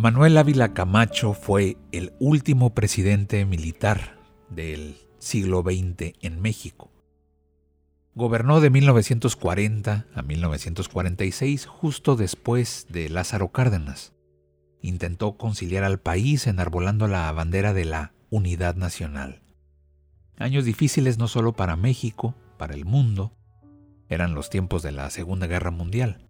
Manuel Ávila Camacho fue el último presidente militar del siglo XX en México. Gobernó de 1940 a 1946 justo después de Lázaro Cárdenas. Intentó conciliar al país enarbolando la bandera de la unidad nacional. Años difíciles no solo para México, para el mundo, eran los tiempos de la Segunda Guerra Mundial.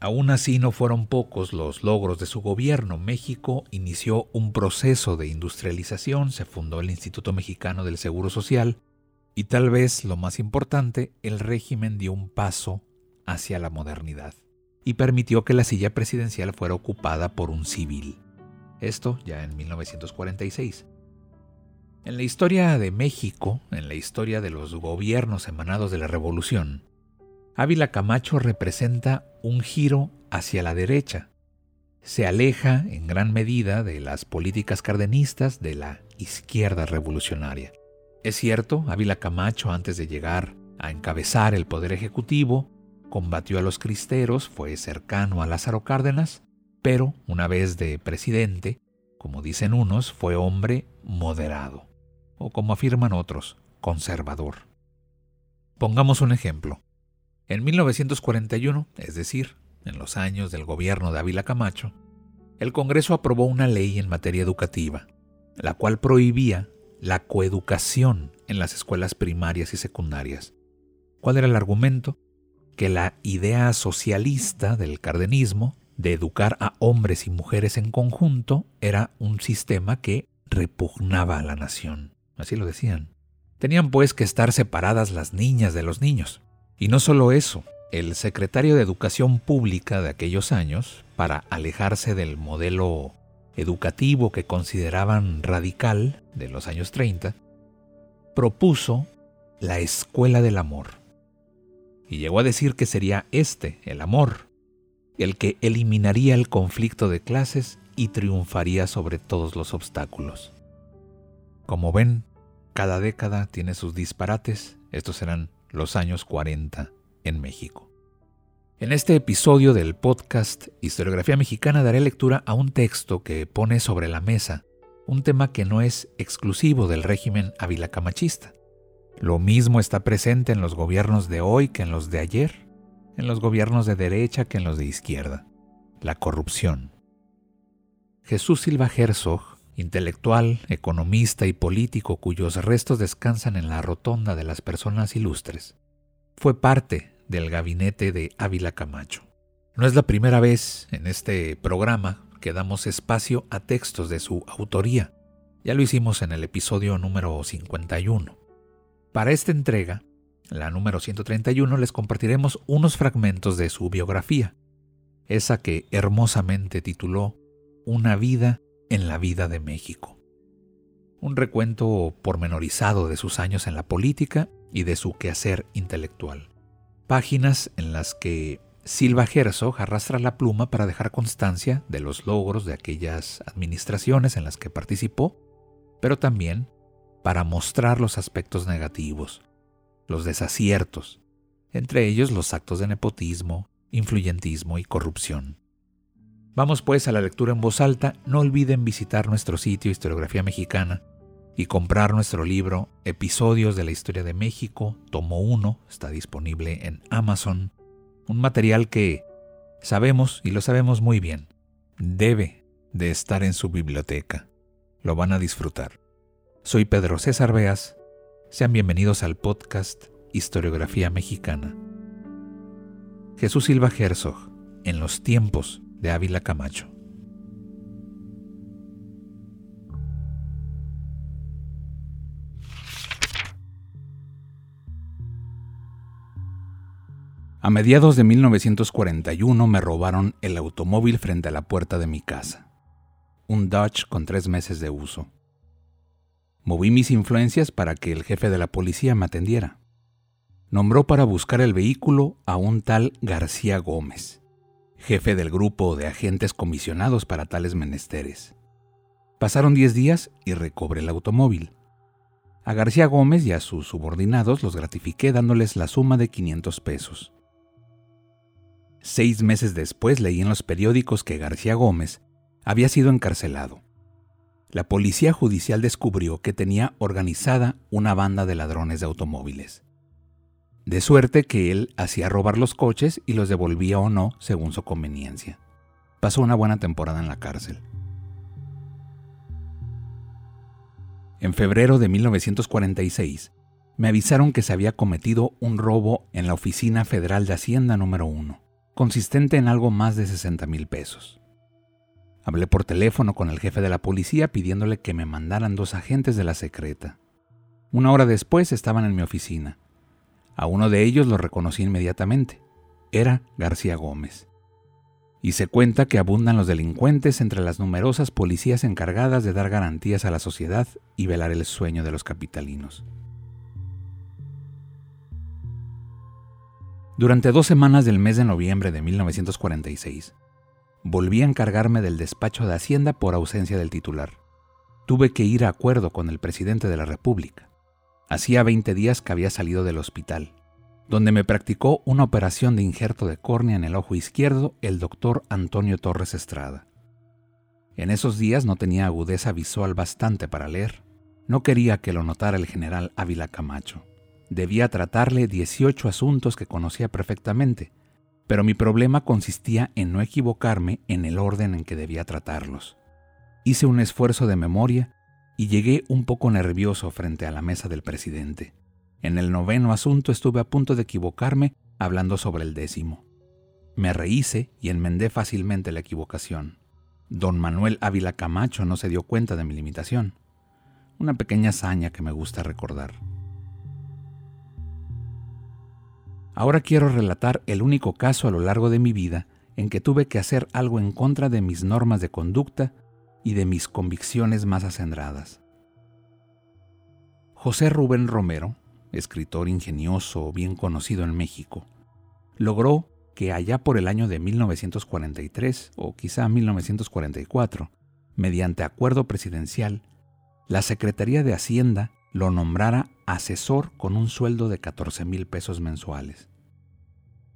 Aún así no fueron pocos los logros de su gobierno. México inició un proceso de industrialización, se fundó el Instituto Mexicano del Seguro Social y tal vez lo más importante, el régimen dio un paso hacia la modernidad y permitió que la silla presidencial fuera ocupada por un civil. Esto ya en 1946. En la historia de México, en la historia de los gobiernos emanados de la Revolución, Ávila Camacho representa un giro hacia la derecha. Se aleja en gran medida de las políticas cardenistas de la izquierda revolucionaria. Es cierto, Ávila Camacho antes de llegar a encabezar el poder ejecutivo, combatió a los cristeros, fue cercano a Lázaro Cárdenas, pero una vez de presidente, como dicen unos, fue hombre moderado, o como afirman otros, conservador. Pongamos un ejemplo. En 1941, es decir, en los años del gobierno de Ávila Camacho, el Congreso aprobó una ley en materia educativa, la cual prohibía la coeducación en las escuelas primarias y secundarias. ¿Cuál era el argumento? Que la idea socialista del cardenismo de educar a hombres y mujeres en conjunto era un sistema que repugnaba a la nación. Así lo decían. Tenían pues que estar separadas las niñas de los niños. Y no solo eso, el secretario de Educación Pública de aquellos años, para alejarse del modelo educativo que consideraban radical de los años 30, propuso la Escuela del Amor. Y llegó a decir que sería este, el amor, el que eliminaría el conflicto de clases y triunfaría sobre todos los obstáculos. Como ven, cada década tiene sus disparates, estos serán los años 40 en México. En este episodio del podcast Historiografía Mexicana daré lectura a un texto que pone sobre la mesa un tema que no es exclusivo del régimen avilacamachista. Lo mismo está presente en los gobiernos de hoy que en los de ayer, en los gobiernos de derecha que en los de izquierda, la corrupción. Jesús Silva Herzog, intelectual, economista y político cuyos restos descansan en la rotonda de las personas ilustres, fue parte del gabinete de Ávila Camacho. No es la primera vez en este programa que damos espacio a textos de su autoría. Ya lo hicimos en el episodio número 51. Para esta entrega, la número 131, les compartiremos unos fragmentos de su biografía, esa que hermosamente tituló Una vida en la vida de México. Un recuento pormenorizado de sus años en la política y de su quehacer intelectual. Páginas en las que Silva Herzog arrastra la pluma para dejar constancia de los logros de aquellas administraciones en las que participó, pero también para mostrar los aspectos negativos, los desaciertos, entre ellos los actos de nepotismo, influyentismo y corrupción. Vamos pues a la lectura en voz alta. No olviden visitar nuestro sitio Historiografía Mexicana y comprar nuestro libro Episodios de la Historia de México, tomo 1, está disponible en Amazon. Un material que sabemos, y lo sabemos muy bien, debe de estar en su biblioteca. Lo van a disfrutar. Soy Pedro César Beas. Sean bienvenidos al podcast Historiografía Mexicana. Jesús Silva Herzog, en los tiempos de Ávila Camacho. A mediados de 1941 me robaron el automóvil frente a la puerta de mi casa. Un Dodge con tres meses de uso. Moví mis influencias para que el jefe de la policía me atendiera. Nombró para buscar el vehículo a un tal García Gómez, jefe del grupo de agentes comisionados para tales menesteres. Pasaron diez días y recobré el automóvil. A García Gómez y a sus subordinados los gratifiqué dándoles la suma de 500 pesos. Seis meses después leí en los periódicos que García Gómez había sido encarcelado la policía judicial descubrió que tenía organizada una banda de ladrones de automóviles. De suerte que él hacía robar los coches y los devolvía o no según su conveniencia. Pasó una buena temporada en la cárcel. En febrero de 1946, me avisaron que se había cometido un robo en la Oficina Federal de Hacienda número 1, consistente en algo más de 60 mil pesos. Hablé por teléfono con el jefe de la policía pidiéndole que me mandaran dos agentes de la secreta. Una hora después estaban en mi oficina. A uno de ellos lo reconocí inmediatamente. Era García Gómez. Y se cuenta que abundan los delincuentes entre las numerosas policías encargadas de dar garantías a la sociedad y velar el sueño de los capitalinos. Durante dos semanas del mes de noviembre de 1946, volví a encargarme del despacho de Hacienda por ausencia del titular. Tuve que ir a acuerdo con el presidente de la República. Hacía 20 días que había salido del hospital, donde me practicó una operación de injerto de córnea en el ojo izquierdo el doctor Antonio Torres Estrada. En esos días no tenía agudeza visual bastante para leer. No quería que lo notara el general Ávila Camacho. Debía tratarle 18 asuntos que conocía perfectamente, pero mi problema consistía en no equivocarme en el orden en que debía tratarlos. Hice un esfuerzo de memoria y llegué un poco nervioso frente a la mesa del presidente. En el noveno asunto estuve a punto de equivocarme hablando sobre el décimo. Me rehice y enmendé fácilmente la equivocación. Don Manuel Ávila Camacho no se dio cuenta de mi limitación. Una pequeña hazaña que me gusta recordar. Ahora quiero relatar el único caso a lo largo de mi vida en que tuve que hacer algo en contra de mis normas de conducta y de mis convicciones más acendradas. José Rubén Romero, escritor ingenioso bien conocido en México, logró que allá por el año de 1943 o quizá 1944, mediante acuerdo presidencial, la Secretaría de Hacienda lo nombrara asesor con un sueldo de 14 mil pesos mensuales.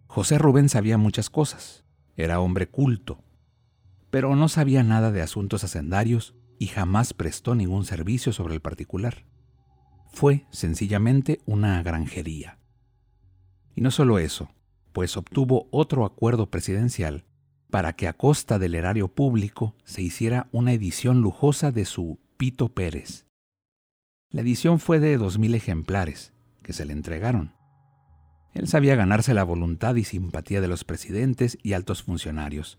José Rubén sabía muchas cosas, era hombre culto, pero no sabía nada de asuntos hacendarios y jamás prestó ningún servicio sobre el particular. Fue sencillamente una granjería. Y no solo eso, pues obtuvo otro acuerdo presidencial para que a costa del erario público se hiciera una edición lujosa de su Pito Pérez, la edición fue de 2.000 ejemplares, que se le entregaron. Él sabía ganarse la voluntad y simpatía de los presidentes y altos funcionarios,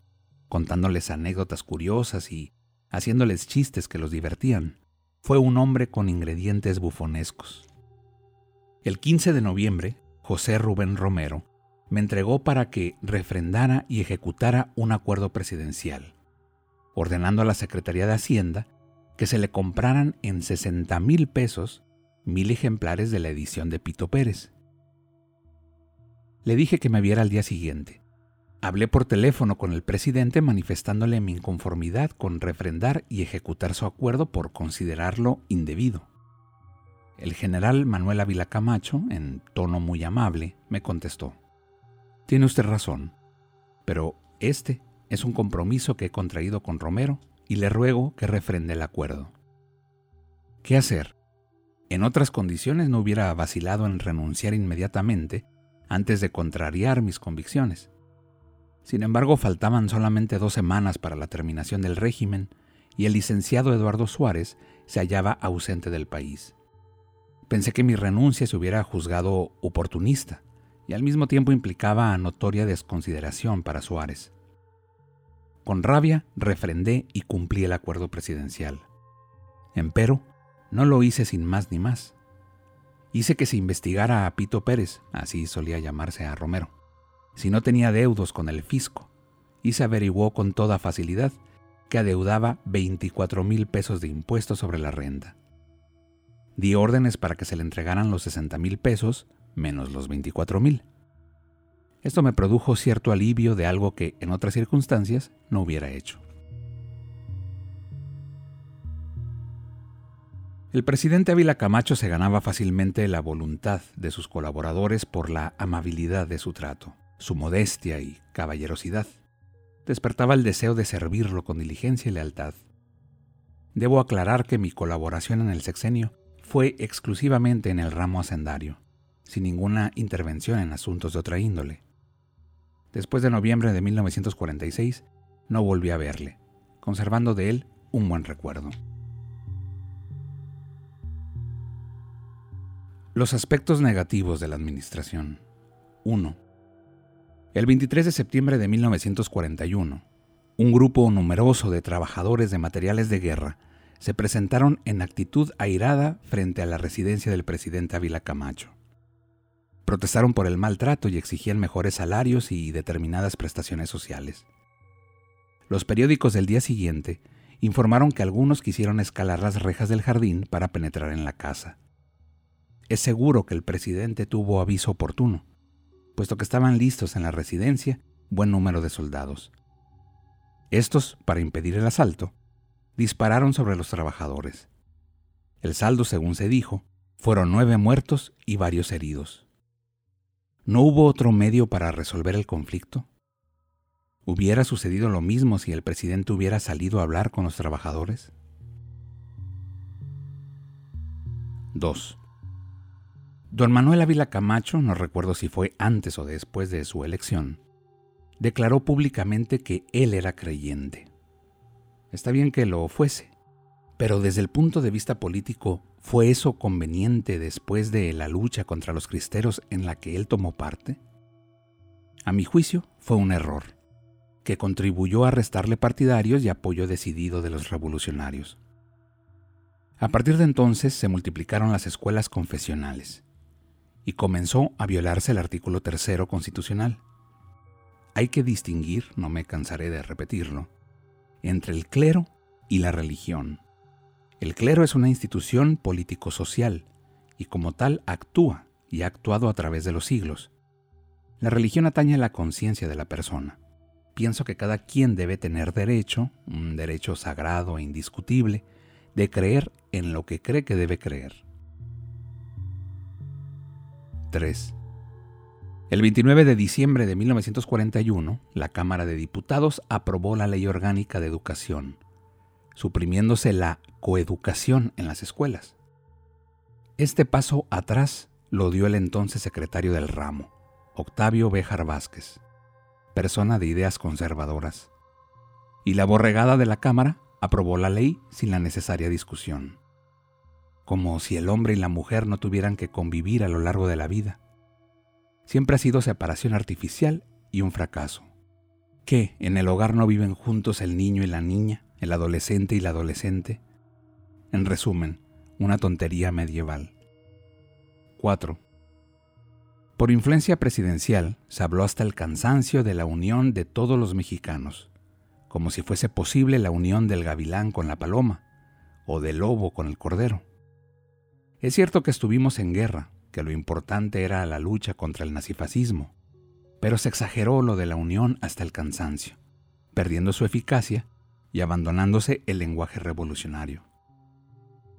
contándoles anécdotas curiosas y haciéndoles chistes que los divertían. Fue un hombre con ingredientes bufonescos. El 15 de noviembre, José Rubén Romero me entregó para que refrendara y ejecutara un acuerdo presidencial, ordenando a la Secretaría de Hacienda que se le compraran en 60 mil pesos mil ejemplares de la edición de Pito Pérez. Le dije que me viera al día siguiente. Hablé por teléfono con el presidente manifestándole mi inconformidad con refrendar y ejecutar su acuerdo por considerarlo indebido. El general Manuel Ávila Camacho, en tono muy amable, me contestó, Tiene usted razón, pero este es un compromiso que he contraído con Romero y le ruego que refrende el acuerdo. ¿Qué hacer? En otras condiciones no hubiera vacilado en renunciar inmediatamente antes de contrariar mis convicciones. Sin embargo, faltaban solamente dos semanas para la terminación del régimen y el licenciado Eduardo Suárez se hallaba ausente del país. Pensé que mi renuncia se hubiera juzgado oportunista y al mismo tiempo implicaba notoria desconsideración para Suárez. Con rabia refrendé y cumplí el acuerdo presidencial. Empero, no lo hice sin más ni más. Hice que se investigara a Pito Pérez, así solía llamarse a Romero. Si no tenía deudos con el fisco, y se averiguó con toda facilidad que adeudaba 24 mil pesos de impuestos sobre la renta. Di órdenes para que se le entregaran los 60 mil pesos menos los 24 mil. Esto me produjo cierto alivio de algo que en otras circunstancias no hubiera hecho. El presidente Ávila Camacho se ganaba fácilmente la voluntad de sus colaboradores por la amabilidad de su trato, su modestia y caballerosidad. Despertaba el deseo de servirlo con diligencia y lealtad. Debo aclarar que mi colaboración en el sexenio fue exclusivamente en el ramo hacendario, sin ninguna intervención en asuntos de otra índole. Después de noviembre de 1946, no volví a verle, conservando de él un buen recuerdo. Los aspectos negativos de la administración. 1. El 23 de septiembre de 1941, un grupo numeroso de trabajadores de materiales de guerra se presentaron en actitud airada frente a la residencia del presidente Ávila Camacho. Protestaron por el maltrato y exigían mejores salarios y determinadas prestaciones sociales. Los periódicos del día siguiente informaron que algunos quisieron escalar las rejas del jardín para penetrar en la casa es seguro que el presidente tuvo aviso oportuno, puesto que estaban listos en la residencia buen número de soldados. Estos, para impedir el asalto, dispararon sobre los trabajadores. El saldo, según se dijo, fueron nueve muertos y varios heridos. ¿No hubo otro medio para resolver el conflicto? ¿Hubiera sucedido lo mismo si el presidente hubiera salido a hablar con los trabajadores? 2. Don Manuel Ávila Camacho, no recuerdo si fue antes o después de su elección, declaró públicamente que él era creyente. Está bien que lo fuese, pero desde el punto de vista político, ¿fue eso conveniente después de la lucha contra los cristeros en la que él tomó parte? A mi juicio, fue un error, que contribuyó a restarle partidarios y apoyo decidido de los revolucionarios. A partir de entonces se multiplicaron las escuelas confesionales y comenzó a violarse el artículo tercero constitucional. Hay que distinguir, no me cansaré de repetirlo, entre el clero y la religión. El clero es una institución político-social y como tal actúa y ha actuado a través de los siglos. La religión atañe a la conciencia de la persona. Pienso que cada quien debe tener derecho, un derecho sagrado e indiscutible, de creer en lo que cree que debe creer. 3. El 29 de diciembre de 1941, la Cámara de Diputados aprobó la Ley Orgánica de Educación, suprimiéndose la coeducación en las escuelas. Este paso atrás lo dio el entonces secretario del ramo, Octavio Béjar Vázquez, persona de ideas conservadoras, y la borregada de la Cámara aprobó la ley sin la necesaria discusión como si el hombre y la mujer no tuvieran que convivir a lo largo de la vida. Siempre ha sido separación artificial y un fracaso. ¿Qué? ¿En el hogar no viven juntos el niño y la niña, el adolescente y la adolescente? En resumen, una tontería medieval. 4. Por influencia presidencial se habló hasta el cansancio de la unión de todos los mexicanos, como si fuese posible la unión del gavilán con la paloma o del lobo con el cordero. Es cierto que estuvimos en guerra, que lo importante era la lucha contra el nazifascismo, pero se exageró lo de la unión hasta el cansancio, perdiendo su eficacia y abandonándose el lenguaje revolucionario.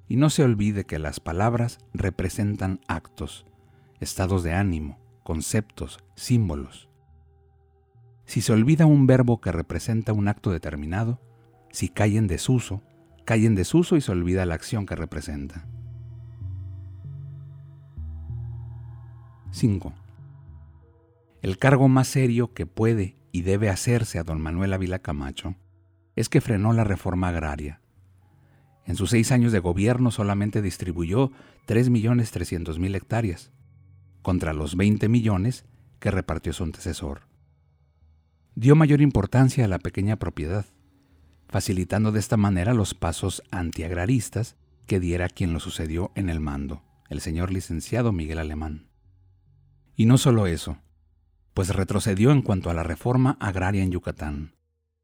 Y no se olvide que las palabras representan actos, estados de ánimo, conceptos, símbolos. Si se olvida un verbo que representa un acto determinado, si cae en desuso, cae en desuso y se olvida la acción que representa. 5. El cargo más serio que puede y debe hacerse a don Manuel Ávila Camacho es que frenó la reforma agraria. En sus seis años de gobierno solamente distribuyó 3.300.000 hectáreas, contra los 20 millones que repartió su antecesor. Dio mayor importancia a la pequeña propiedad, facilitando de esta manera los pasos antiagraristas que diera quien lo sucedió en el mando, el señor licenciado Miguel Alemán. Y no solo eso, pues retrocedió en cuanto a la reforma agraria en Yucatán.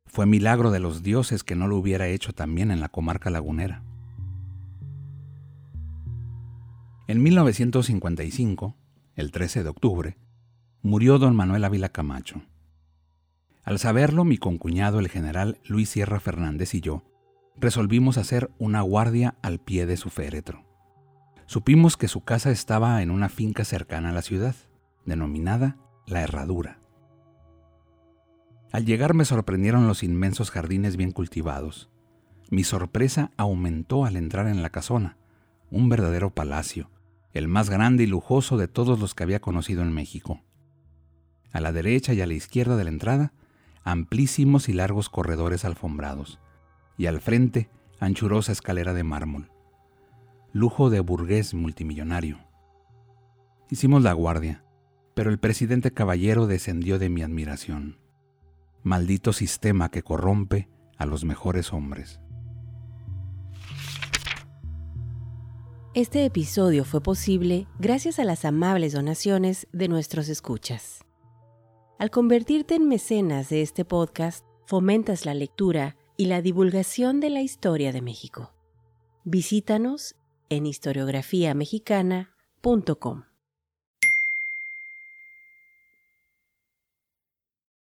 Fue milagro de los dioses que no lo hubiera hecho también en la comarca lagunera. En 1955, el 13 de octubre, murió don Manuel Ávila Camacho. Al saberlo, mi concuñado, el general Luis Sierra Fernández y yo, resolvimos hacer una guardia al pie de su féretro. Supimos que su casa estaba en una finca cercana a la ciudad, denominada La Herradura. Al llegar me sorprendieron los inmensos jardines bien cultivados. Mi sorpresa aumentó al entrar en la casona, un verdadero palacio, el más grande y lujoso de todos los que había conocido en México. A la derecha y a la izquierda de la entrada, amplísimos y largos corredores alfombrados, y al frente, anchurosa escalera de mármol. Lujo de burgués multimillonario. Hicimos la guardia, pero el presidente caballero descendió de mi admiración maldito sistema que corrompe a los mejores hombres. Este episodio fue posible gracias a las amables donaciones de nuestros escuchas. Al convertirte en mecenas de este podcast, fomentas la lectura y la divulgación de la historia de México. Visítanos en historiografiamexicana.com.